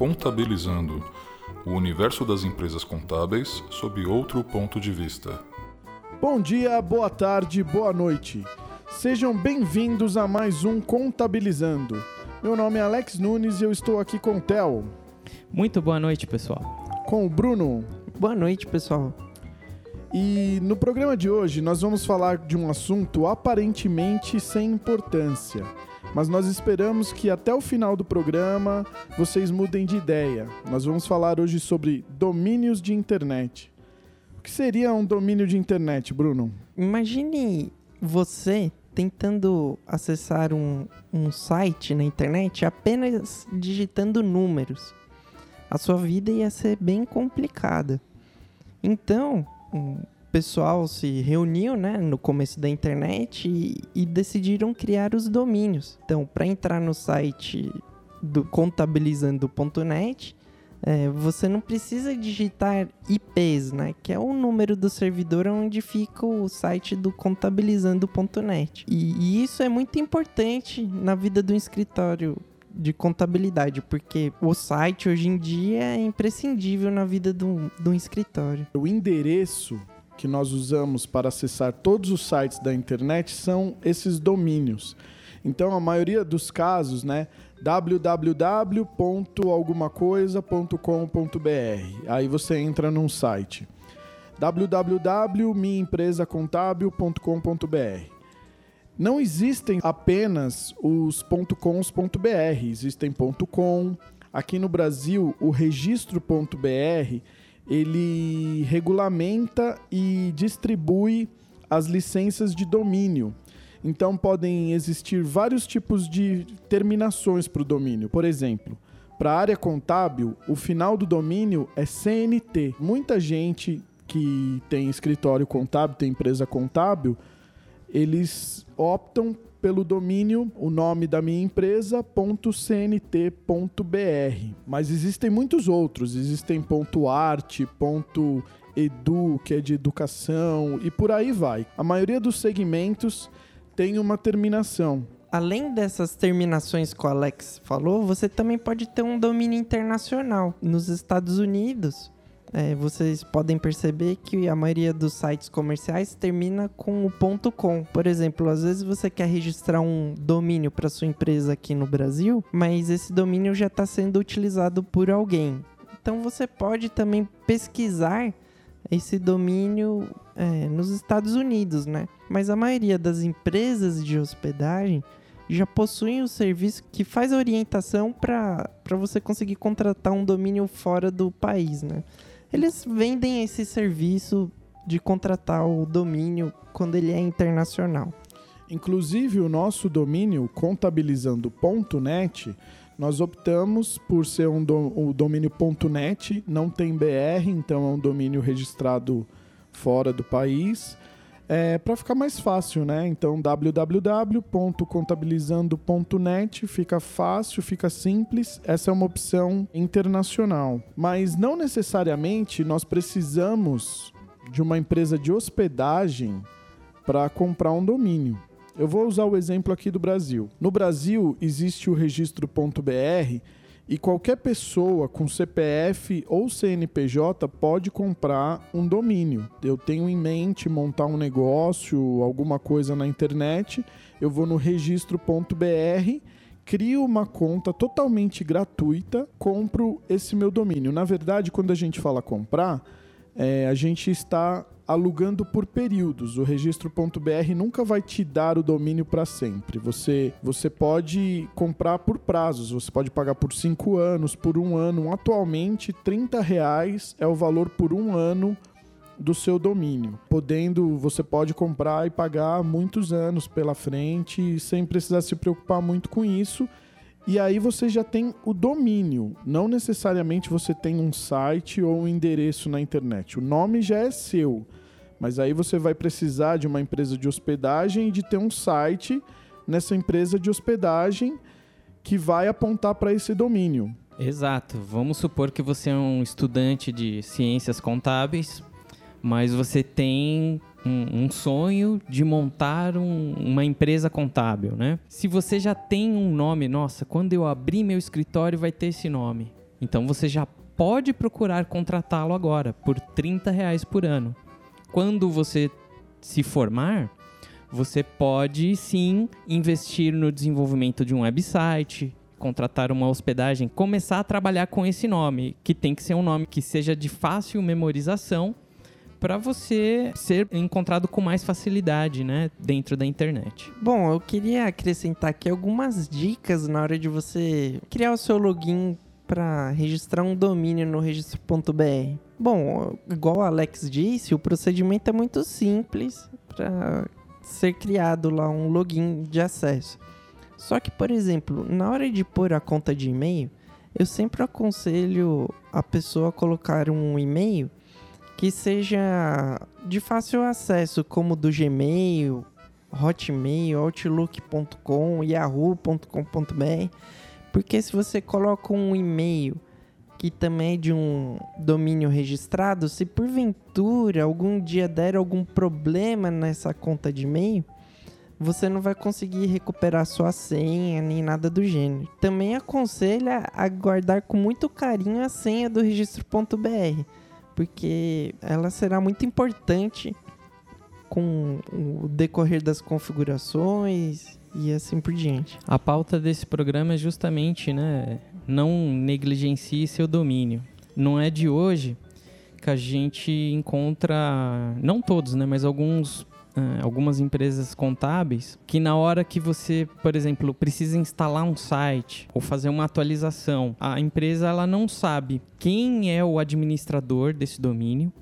Contabilizando o universo das empresas contábeis sob outro ponto de vista. Bom dia, boa tarde, boa noite. Sejam bem-vindos a mais um Contabilizando. Meu nome é Alex Nunes e eu estou aqui com o Theo. Muito boa noite, pessoal. Com o Bruno. Boa noite, pessoal. E no programa de hoje nós vamos falar de um assunto aparentemente sem importância, mas nós esperamos que até o final do programa vocês mudem de ideia. Nós vamos falar hoje sobre domínios de internet. O que seria um domínio de internet, Bruno? Imagine você tentando acessar um, um site na internet apenas digitando números. A sua vida ia ser bem complicada. Então, pessoal se reuniu né, no começo da internet e, e decidiram criar os domínios. Então, para entrar no site do contabilizando.net, é, você não precisa digitar IPs, né? Que é o número do servidor onde fica o site do contabilizando.net. E, e isso é muito importante na vida do escritório de contabilidade, porque o site hoje em dia é imprescindível na vida do, do escritório. O endereço que nós usamos para acessar todos os sites da internet são esses domínios. Então, a maioria dos casos, né, www.algumacoisa.com.br. Aí você entra num site. www.minhaempresacontábil.com.br. Não existem apenas os .coms.br, existem .com. Aqui no Brasil, o registro.br, ele regulamenta e distribui as licenças de domínio. Então podem existir vários tipos de terminações para o domínio. Por exemplo, para a área contábil, o final do domínio é CNT. Muita gente que tem escritório contábil, tem empresa contábil, eles optam pelo domínio o nome da minha empresa .cnt.br. Mas existem muitos outros, existem .art, .edu, que é de educação e por aí vai. A maioria dos segmentos tem uma terminação. Além dessas terminações que o Alex falou, você também pode ter um domínio internacional. Nos Estados Unidos, é, vocês podem perceber que a maioria dos sites comerciais termina com o ponto .com. Por exemplo, às vezes você quer registrar um domínio para sua empresa aqui no Brasil, mas esse domínio já está sendo utilizado por alguém. Então você pode também pesquisar esse domínio é, nos Estados Unidos, né? Mas a maioria das empresas de hospedagem já possuem o serviço que faz a orientação para você conseguir contratar um domínio fora do país, né? Eles vendem esse serviço de contratar o domínio quando ele é internacional. Inclusive, o nosso domínio contabilizando.net, nós optamos por ser um do, o domínio.net, não tem BR, então é um domínio registrado fora do país. É, para ficar mais fácil, né? Então, www.contabilizando.net fica fácil, fica simples. Essa é uma opção internacional. Mas não necessariamente nós precisamos de uma empresa de hospedagem para comprar um domínio. Eu vou usar o exemplo aqui do Brasil. No Brasil, existe o registro.br e qualquer pessoa com CPF ou CNPJ pode comprar um domínio. Eu tenho em mente montar um negócio, alguma coisa na internet, eu vou no registro.br, crio uma conta totalmente gratuita, compro esse meu domínio. Na verdade, quando a gente fala comprar, é, a gente está alugando por períodos. O registro.br nunca vai te dar o domínio para sempre. Você, você pode comprar por prazos, você pode pagar por cinco anos, por um ano. Atualmente, 30 reais é o valor por um ano do seu domínio. Podendo, você pode comprar e pagar muitos anos pela frente sem precisar se preocupar muito com isso. E aí você já tem o domínio. Não necessariamente você tem um site ou um endereço na internet. O nome já é seu. Mas aí você vai precisar de uma empresa de hospedagem e de ter um site nessa empresa de hospedagem que vai apontar para esse domínio. Exato. Vamos supor que você é um estudante de ciências contábeis, mas você tem um, um sonho de montar um, uma empresa contábil, né? Se você já tem um nome, nossa, quando eu abrir meu escritório vai ter esse nome. Então você já pode procurar contratá-lo agora por 30 reais por ano. Quando você se formar, você pode sim investir no desenvolvimento de um website, contratar uma hospedagem, começar a trabalhar com esse nome, que tem que ser um nome que seja de fácil memorização para você ser encontrado com mais facilidade, né, dentro da internet. Bom, eu queria acrescentar aqui algumas dicas na hora de você criar o seu login para registrar um domínio no registro.br. Bom, igual o Alex disse, o procedimento é muito simples para ser criado lá um login de acesso. Só que, por exemplo, na hora de pôr a conta de e-mail, eu sempre aconselho a pessoa a colocar um e-mail que seja de fácil acesso, como do Gmail, Hotmail, Outlook.com, Yahoo.com.br, porque se você coloca um e-mail que também é de um domínio registrado, se porventura algum dia der algum problema nessa conta de e-mail, você não vai conseguir recuperar sua senha nem nada do gênero. Também aconselha a guardar com muito carinho a senha do registro.br, porque ela será muito importante com o decorrer das configurações e assim por diante. A pauta desse programa é justamente, né, não negligencie seu domínio. Não é de hoje que a gente encontra, não todos, né, mas alguns uh, algumas empresas contábeis que na hora que você, por exemplo, precisa instalar um site ou fazer uma atualização, a empresa ela não sabe quem é o administrador desse domínio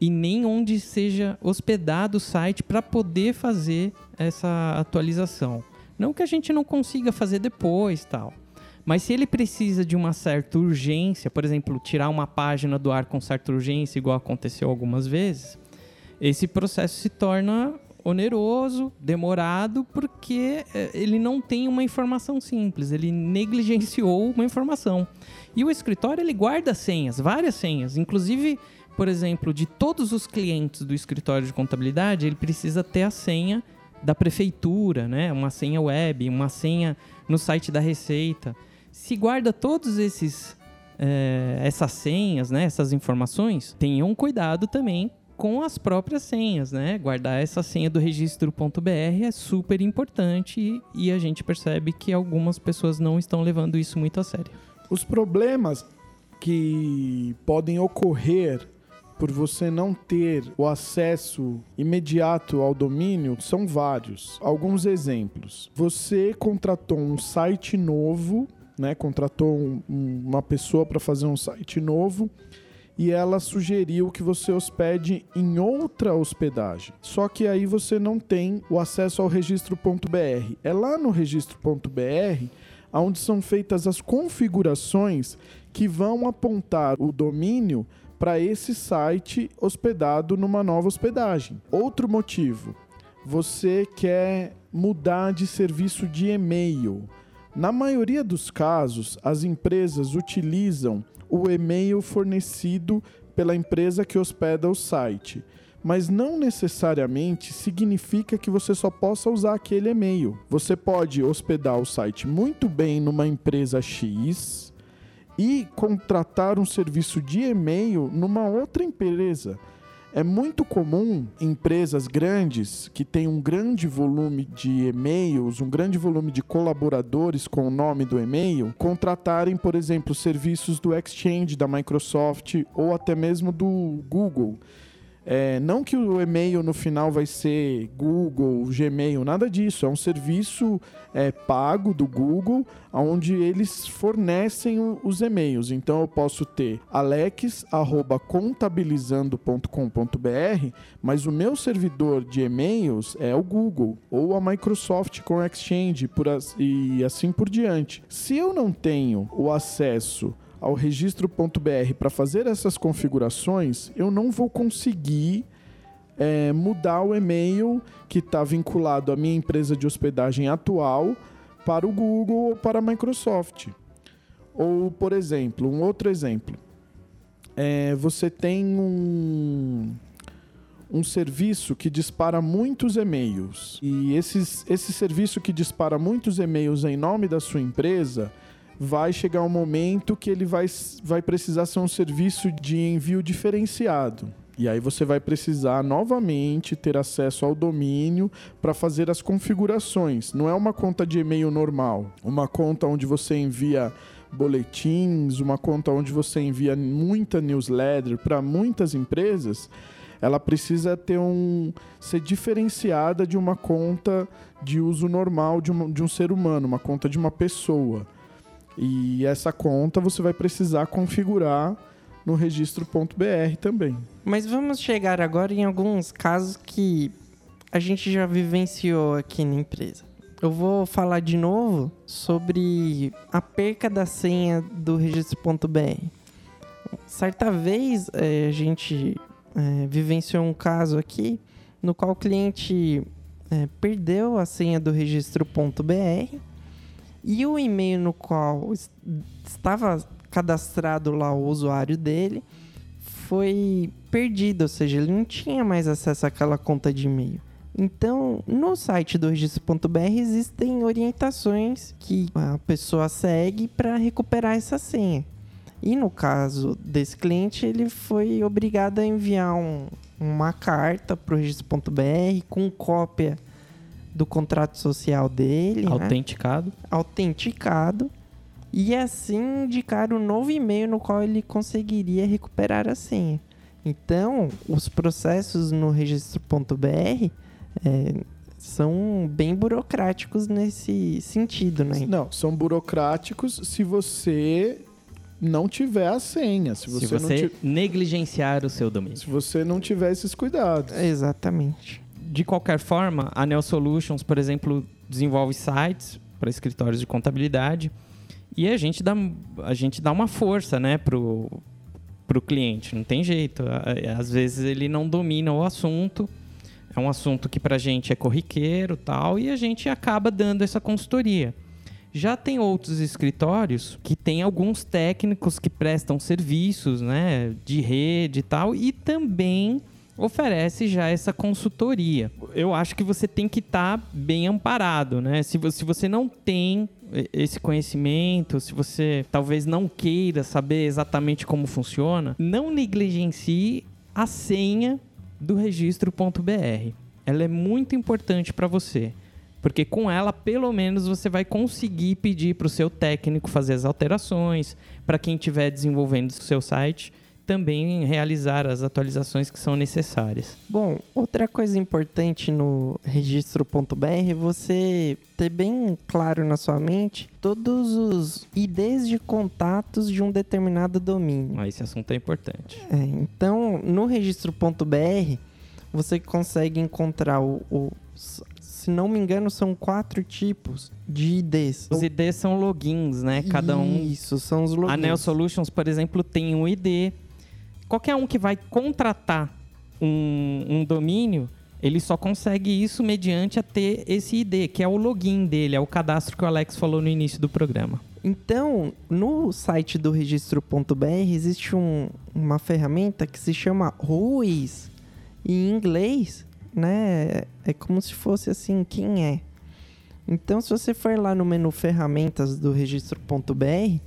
e nem onde seja hospedado o site para poder fazer essa atualização. Não que a gente não consiga fazer depois, tal. Mas se ele precisa de uma certa urgência, por exemplo, tirar uma página do ar com certa urgência, igual aconteceu algumas vezes, esse processo se torna oneroso, demorado, porque eh, ele não tem uma informação simples, ele negligenciou uma informação. E o escritório ele guarda senhas, várias senhas, inclusive, por exemplo, de todos os clientes do escritório de contabilidade, ele precisa ter a senha da prefeitura, né? Uma senha web, uma senha no site da Receita. Se guarda todos esses é, essas senhas, né? Essas informações, tenham cuidado também com as próprias senhas, né? Guardar essa senha do registro.br é super importante e a gente percebe que algumas pessoas não estão levando isso muito a sério. Os problemas que podem ocorrer por você não ter o acesso imediato ao domínio são vários. Alguns exemplos. Você contratou um site novo, né? Contratou um, uma pessoa para fazer um site novo e ela sugeriu que você hospede em outra hospedagem. Só que aí você não tem o acesso ao registro.br. É lá no registro.br onde são feitas as configurações que vão apontar o domínio para esse site hospedado numa nova hospedagem. Outro motivo, você quer mudar de serviço de e-mail. Na maioria dos casos, as empresas utilizam o e-mail fornecido pela empresa que hospeda o site. Mas não necessariamente significa que você só possa usar aquele e-mail. Você pode hospedar o site muito bem numa empresa X e contratar um serviço de e-mail numa outra empresa. É muito comum empresas grandes que têm um grande volume de e-mails, um grande volume de colaboradores com o nome do e-mail, contratarem, por exemplo, serviços do Exchange da Microsoft ou até mesmo do Google. É, não que o e-mail no final vai ser Google, Gmail, nada disso. É um serviço é, pago do Google, onde eles fornecem os e-mails. Então eu posso ter alex@contabilizando.com.br, mas o meu servidor de e-mails é o Google ou a Microsoft com Exchange por as, e assim por diante. Se eu não tenho o acesso ao registro.br para fazer essas configurações, eu não vou conseguir é, mudar o e-mail que está vinculado à minha empresa de hospedagem atual para o Google ou para a Microsoft. Ou, por exemplo, um outro exemplo. É, você tem um, um serviço que dispara muitos e-mails. E esses, esse serviço que dispara muitos e-mails em nome da sua empresa vai chegar um momento que ele vai, vai precisar ser um serviço de envio diferenciado. E aí você vai precisar novamente ter acesso ao domínio para fazer as configurações. Não é uma conta de e-mail normal, uma conta onde você envia boletins, uma conta onde você envia muita newsletter para muitas empresas. Ela precisa ter um ser diferenciada de uma conta de uso normal de, uma, de um ser humano, uma conta de uma pessoa. E essa conta você vai precisar configurar no registro.br também. Mas vamos chegar agora em alguns casos que a gente já vivenciou aqui na empresa. Eu vou falar de novo sobre a perca da senha do registro.br. Certa vez é, a gente é, vivenciou um caso aqui no qual o cliente é, perdeu a senha do registro.br e o e-mail no qual estava cadastrado lá o usuário dele foi perdido, ou seja, ele não tinha mais acesso àquela conta de e-mail. Então, no site do registro.br existem orientações que a pessoa segue para recuperar essa senha. E no caso desse cliente, ele foi obrigado a enviar um, uma carta para o registro.br com cópia do contrato social dele. Né? Autenticado. Né? Autenticado. E assim indicar um novo e-mail no qual ele conseguiria recuperar a senha. Então, os processos no registro.br é, são bem burocráticos nesse sentido, né? Não, são burocráticos se você não tiver a senha. Se você, se você negligenciar o seu domínio. Se você não tiver esses cuidados. Exatamente de qualquer forma, a Neo Solutions, por exemplo, desenvolve sites para escritórios de contabilidade e a gente dá, a gente dá uma força né, para o cliente, não tem jeito. Às vezes ele não domina o assunto, é um assunto que para a gente é corriqueiro tal, e a gente acaba dando essa consultoria. Já tem outros escritórios que têm alguns técnicos que prestam serviços né, de rede e tal, e também oferece já essa consultoria. Eu acho que você tem que estar tá bem amparado, né? Se você, se você não tem esse conhecimento, se você talvez não queira saber exatamente como funciona, não negligencie a senha do registro.br. Ela é muito importante para você. Porque com ela, pelo menos, você vai conseguir pedir para o seu técnico fazer as alterações, para quem estiver desenvolvendo o seu site, também realizar as atualizações que são necessárias. Bom, outra coisa importante no registro.br é você ter bem claro na sua mente todos os IDs de contatos de um determinado domínio. Ah, esse assunto é importante. É, então, no registro.br, você consegue encontrar o, o se não me engano, são quatro tipos de IDs. Os IDs são logins, né? Cada um. Isso, são os logins. A Neo Solutions, por exemplo, tem um ID qualquer um que vai contratar um, um domínio, ele só consegue isso mediante a ter esse ID, que é o login dele, é o cadastro que o Alex falou no início do programa. Então, no site do registro.br existe um, uma ferramenta que se chama RUIS. Em inglês, né, é como se fosse assim, quem é. Então, se você for lá no menu ferramentas do registro.br,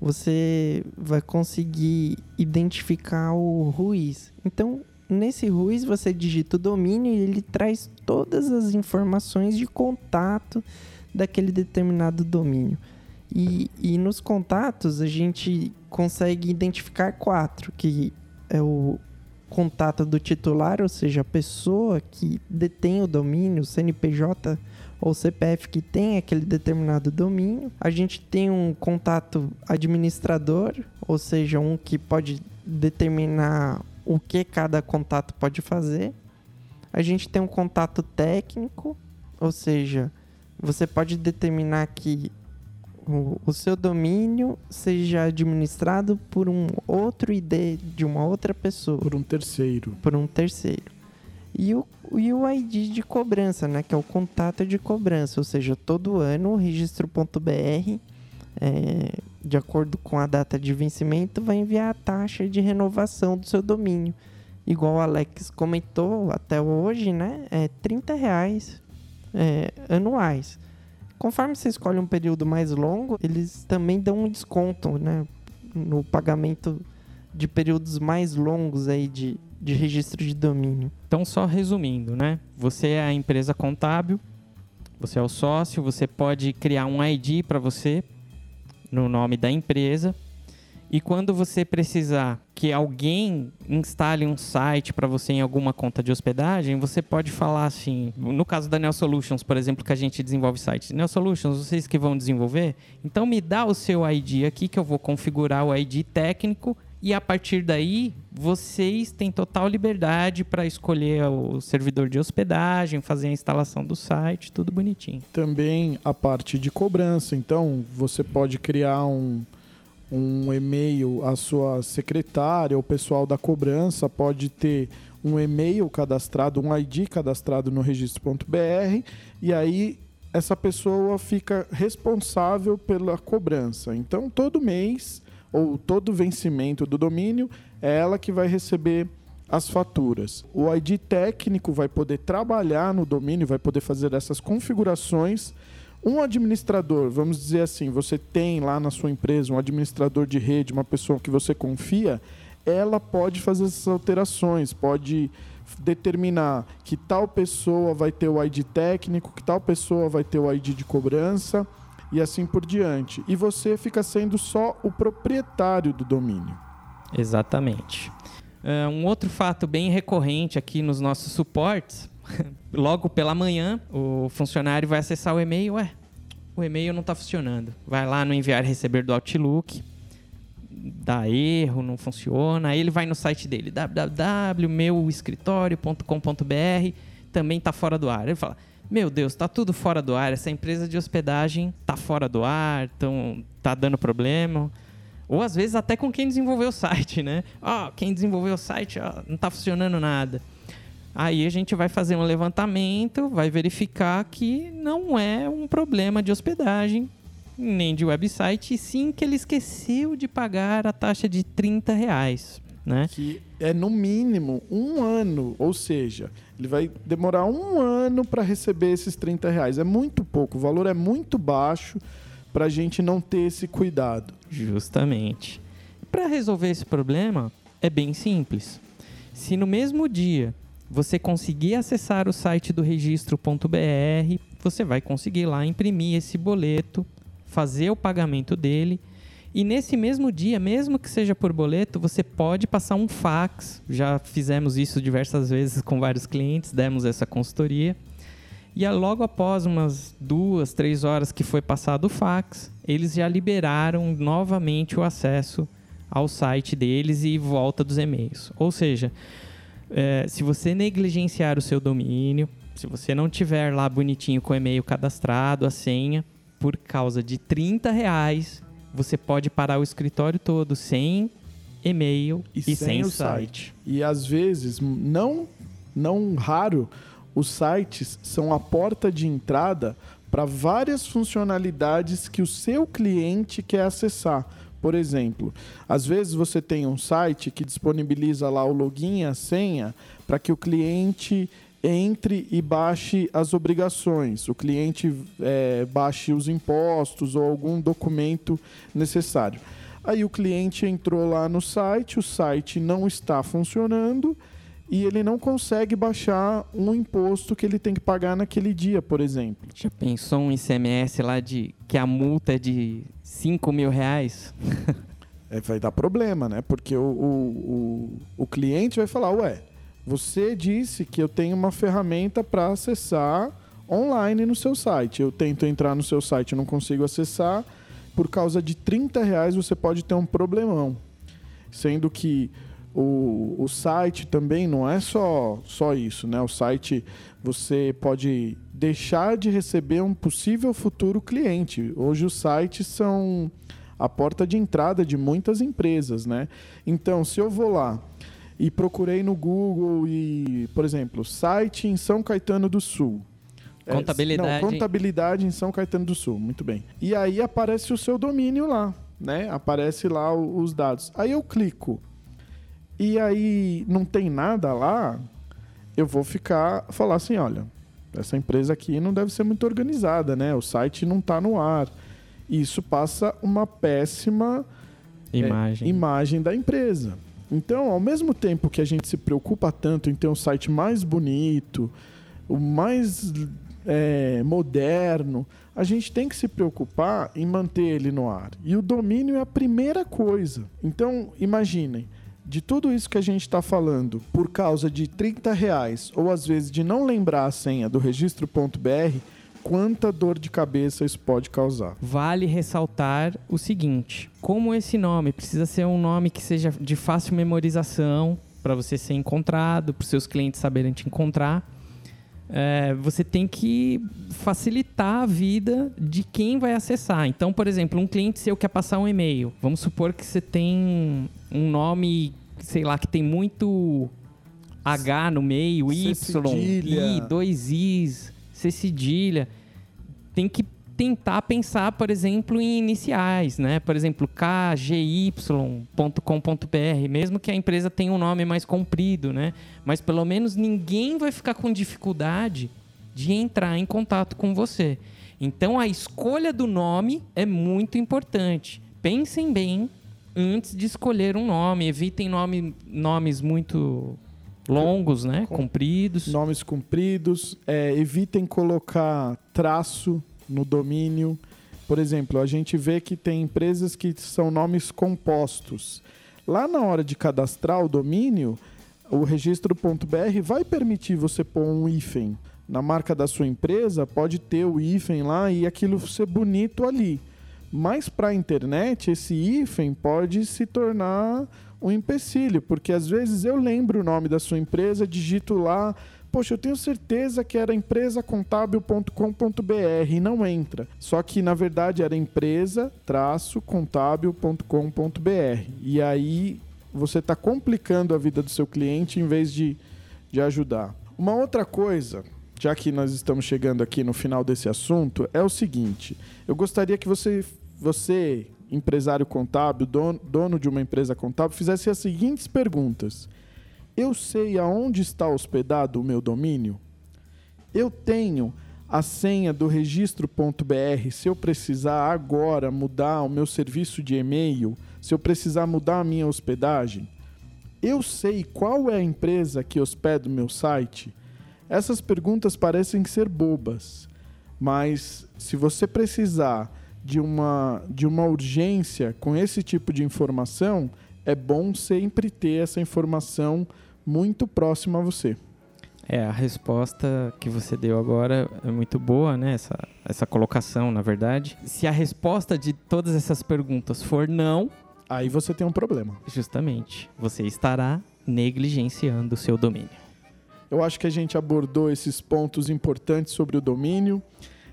você vai conseguir identificar o Ruiz. Então, nesse Ruiz você digita o domínio e ele traz todas as informações de contato daquele determinado domínio. E, e nos contatos a gente consegue identificar quatro, que é o contato do titular, ou seja, a pessoa que detém o domínio, o CNPJ ou CPF que tem aquele determinado domínio. A gente tem um contato administrador, ou seja, um que pode determinar o que cada contato pode fazer. A gente tem um contato técnico, ou seja, você pode determinar que o, o, seu domínio seja administrado por um outro ID de uma outra pessoa. Por um terceiro. Por um terceiro. E o, e o ID de cobrança, né? Que é o contato de cobrança. Ou seja, todo ano o registro.br, é, de acordo com a data de vencimento, vai enviar a taxa de renovação do seu domínio. Igual o Alex comentou até hoje, né? É 30 reais é, anuais. Conforme você escolhe um período mais longo, eles também dão um desconto, né? No pagamento de períodos mais longos aí de, de registro de domínio. Então, só resumindo, né? Você é a empresa contábil, você é o sócio, você pode criar um ID para você no nome da empresa. E quando você precisar que alguém instale um site para você em alguma conta de hospedagem, você pode falar assim, no caso da Neo Solutions, por exemplo, que a gente desenvolve sites. Neo Solutions, vocês que vão desenvolver, então me dá o seu ID aqui que eu vou configurar o ID técnico e a partir daí, vocês têm total liberdade para escolher o servidor de hospedagem, fazer a instalação do site, tudo bonitinho. Também a parte de cobrança. Então, você pode criar um, um e-mail, a sua secretária, o pessoal da cobrança pode ter um e-mail cadastrado, um ID cadastrado no registro.br e aí essa pessoa fica responsável pela cobrança. Então, todo mês ou todo vencimento do domínio, é ela que vai receber as faturas. O ID técnico vai poder trabalhar no domínio, vai poder fazer essas configurações. Um administrador, vamos dizer assim, você tem lá na sua empresa um administrador de rede, uma pessoa que você confia, ela pode fazer essas alterações, pode determinar que tal pessoa vai ter o ID técnico, que tal pessoa vai ter o ID de cobrança e assim por diante. E você fica sendo só o proprietário do domínio. Exatamente. Uh, um outro fato bem recorrente aqui nos nossos suportes, logo pela manhã, o funcionário vai acessar o e-mail, ué, o e-mail não está funcionando. Vai lá no enviar e receber do Outlook, dá erro, não funciona. Aí ele vai no site dele, www.meuescritório.com.br, também está fora do ar. Ele fala, meu Deus, tá tudo fora do ar. Essa empresa de hospedagem tá fora do ar, tão, tá dando problema. Ou às vezes até com quem desenvolveu o site, né? Ó, oh, quem desenvolveu o site ó, não tá funcionando nada. Aí a gente vai fazer um levantamento, vai verificar que não é um problema de hospedagem, nem de website, e sim que ele esqueceu de pagar a taxa de 30 reais. Né? Que é no mínimo um ano, ou seja, ele vai demorar um ano para receber esses 30 reais. É muito pouco, o valor é muito baixo para a gente não ter esse cuidado. Justamente. Para resolver esse problema, é bem simples. Se no mesmo dia você conseguir acessar o site do registro.br, você vai conseguir lá imprimir esse boleto, fazer o pagamento dele e nesse mesmo dia, mesmo que seja por boleto, você pode passar um fax. Já fizemos isso diversas vezes com vários clientes, demos essa consultoria. E logo após umas duas, três horas que foi passado o fax, eles já liberaram novamente o acesso ao site deles e volta dos e-mails. Ou seja, é, se você negligenciar o seu domínio, se você não tiver lá bonitinho com o e-mail cadastrado, a senha, por causa de 30 reais, você pode parar o escritório todo sem e-mail e, e sem, sem, o site. site. E às vezes, não, não raro, os sites são a porta de entrada para várias funcionalidades que o seu cliente quer acessar. Por exemplo, às vezes você tem um site que disponibiliza lá o login e a senha para que o cliente entre e baixe as obrigações, o cliente é, baixe os impostos ou algum documento necessário. Aí o cliente entrou lá no site, o site não está funcionando e ele não consegue baixar um imposto que ele tem que pagar naquele dia, por exemplo. Já pensou um ICMS lá de que a multa é de 5 mil reais? é, vai dar problema, né? Porque o, o, o, o cliente vai falar, ué, você disse que eu tenho uma ferramenta para acessar online no seu site. Eu tento entrar no seu site e não consigo acessar. Por causa de 30 reais você pode ter um problemão. Sendo que o, o site também não é só, só isso, né? O site você pode deixar de receber um possível futuro cliente. Hoje os sites são a porta de entrada de muitas empresas, né? Então, se eu vou lá e procurei no Google e, por exemplo, site em São Caetano do Sul. É, contabilidade. É, não, contabilidade em São Caetano do Sul, muito bem. E aí aparece o seu domínio lá, né? Aparece lá os dados. Aí eu clico. E aí não tem nada lá, eu vou ficar falar assim, olha, essa empresa aqui não deve ser muito organizada, né? O site não está no ar. Isso passa uma péssima imagem. É, imagem da empresa. Então, ao mesmo tempo que a gente se preocupa tanto em ter um site mais bonito, o mais é, moderno, a gente tem que se preocupar em manter ele no ar. E o domínio é a primeira coisa. Então, imaginem, de tudo isso que a gente está falando, por causa de 30 reais, ou às vezes de não lembrar a senha do registro.br, quanta dor de cabeça isso pode causar. Vale ressaltar o seguinte: como esse nome precisa ser um nome que seja de fácil memorização para você ser encontrado, para os seus clientes saberem te encontrar. É, você tem que facilitar a vida de quem vai acessar. Então, por exemplo, um cliente seu quer passar um e-mail. Vamos supor que você tem um nome, sei lá, que tem muito H no meio, Y, I, dois Is ser cedilha. Tem que tentar pensar, por exemplo, em iniciais, né? Por exemplo, kgy.com.br, mesmo que a empresa tenha um nome mais comprido, né? Mas pelo menos ninguém vai ficar com dificuldade de entrar em contato com você. Então a escolha do nome é muito importante. Pensem bem antes de escolher um nome, evitem nome, nomes muito longos, né? Com, compridos. Nomes compridos. É, evitem colocar traço no domínio. Por exemplo, a gente vê que tem empresas que são nomes compostos. Lá na hora de cadastrar o domínio, o registro.br vai permitir você pôr um hífen. Na marca da sua empresa, pode ter o hífen lá e aquilo ser bonito ali. Mas para a internet, esse hífen pode se tornar um empecilho, porque às vezes eu lembro o nome da sua empresa, digito lá, poxa, eu tenho certeza que era empresacontábil.com.br e não entra. Só que na verdade era empresa-contábil.com.br. E aí você está complicando a vida do seu cliente em vez de, de ajudar. Uma outra coisa, já que nós estamos chegando aqui no final desse assunto, é o seguinte: eu gostaria que você, você empresário contábil, dono, dono de uma empresa contábil, fizesse as seguintes perguntas: Eu sei aonde está hospedado o meu domínio? Eu tenho a senha do registro.br se eu precisar agora mudar o meu serviço de e-mail, se eu precisar mudar a minha hospedagem? Eu sei qual é a empresa que hospeda o meu site? Essas perguntas parecem ser bobas, mas se você precisar de uma, de uma urgência com esse tipo de informação, é bom sempre ter essa informação muito próxima a você. É, a resposta que você deu agora é muito boa, né? Essa, essa colocação, na verdade. Se a resposta de todas essas perguntas for não. Aí você tem um problema. Justamente. Você estará negligenciando o seu domínio. Eu acho que a gente abordou esses pontos importantes sobre o domínio.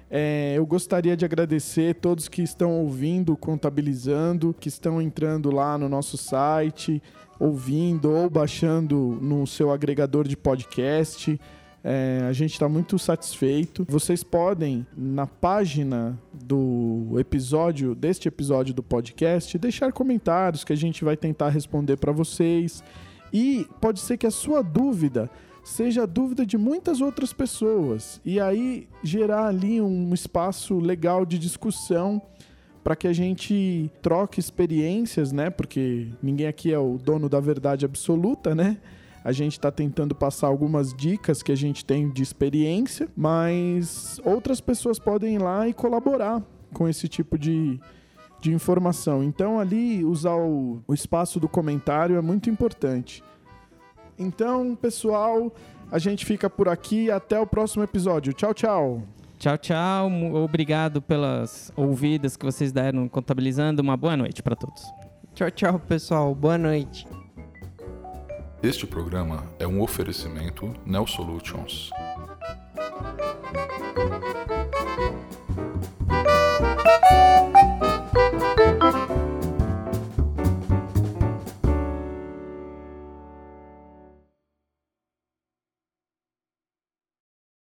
É, eu gostaria de agradecer todos que estão ouvindo, contabilizando, que estão entrando lá no nosso site, ouvindo ou baixando no seu agregador de podcast. É, a gente está muito satisfeito. Vocês podem, na página do episódio, deste episódio do podcast, deixar comentários que a gente vai tentar responder para vocês. E pode ser que a sua dúvida seja a dúvida de muitas outras pessoas e aí gerar ali um espaço legal de discussão para que a gente troque experiências, né? Porque ninguém aqui é o dono da verdade absoluta, né? A gente está tentando passar algumas dicas que a gente tem de experiência, mas outras pessoas podem ir lá e colaborar com esse tipo de, de informação. Então, ali, usar o, o espaço do comentário é muito importante. Então, pessoal, a gente fica por aqui. Até o próximo episódio. Tchau, tchau. Tchau, tchau. Obrigado pelas ouvidas que vocês deram contabilizando. Uma boa noite para todos. Tchau, tchau, pessoal. Boa noite. Este programa é um oferecimento Neo Solutions.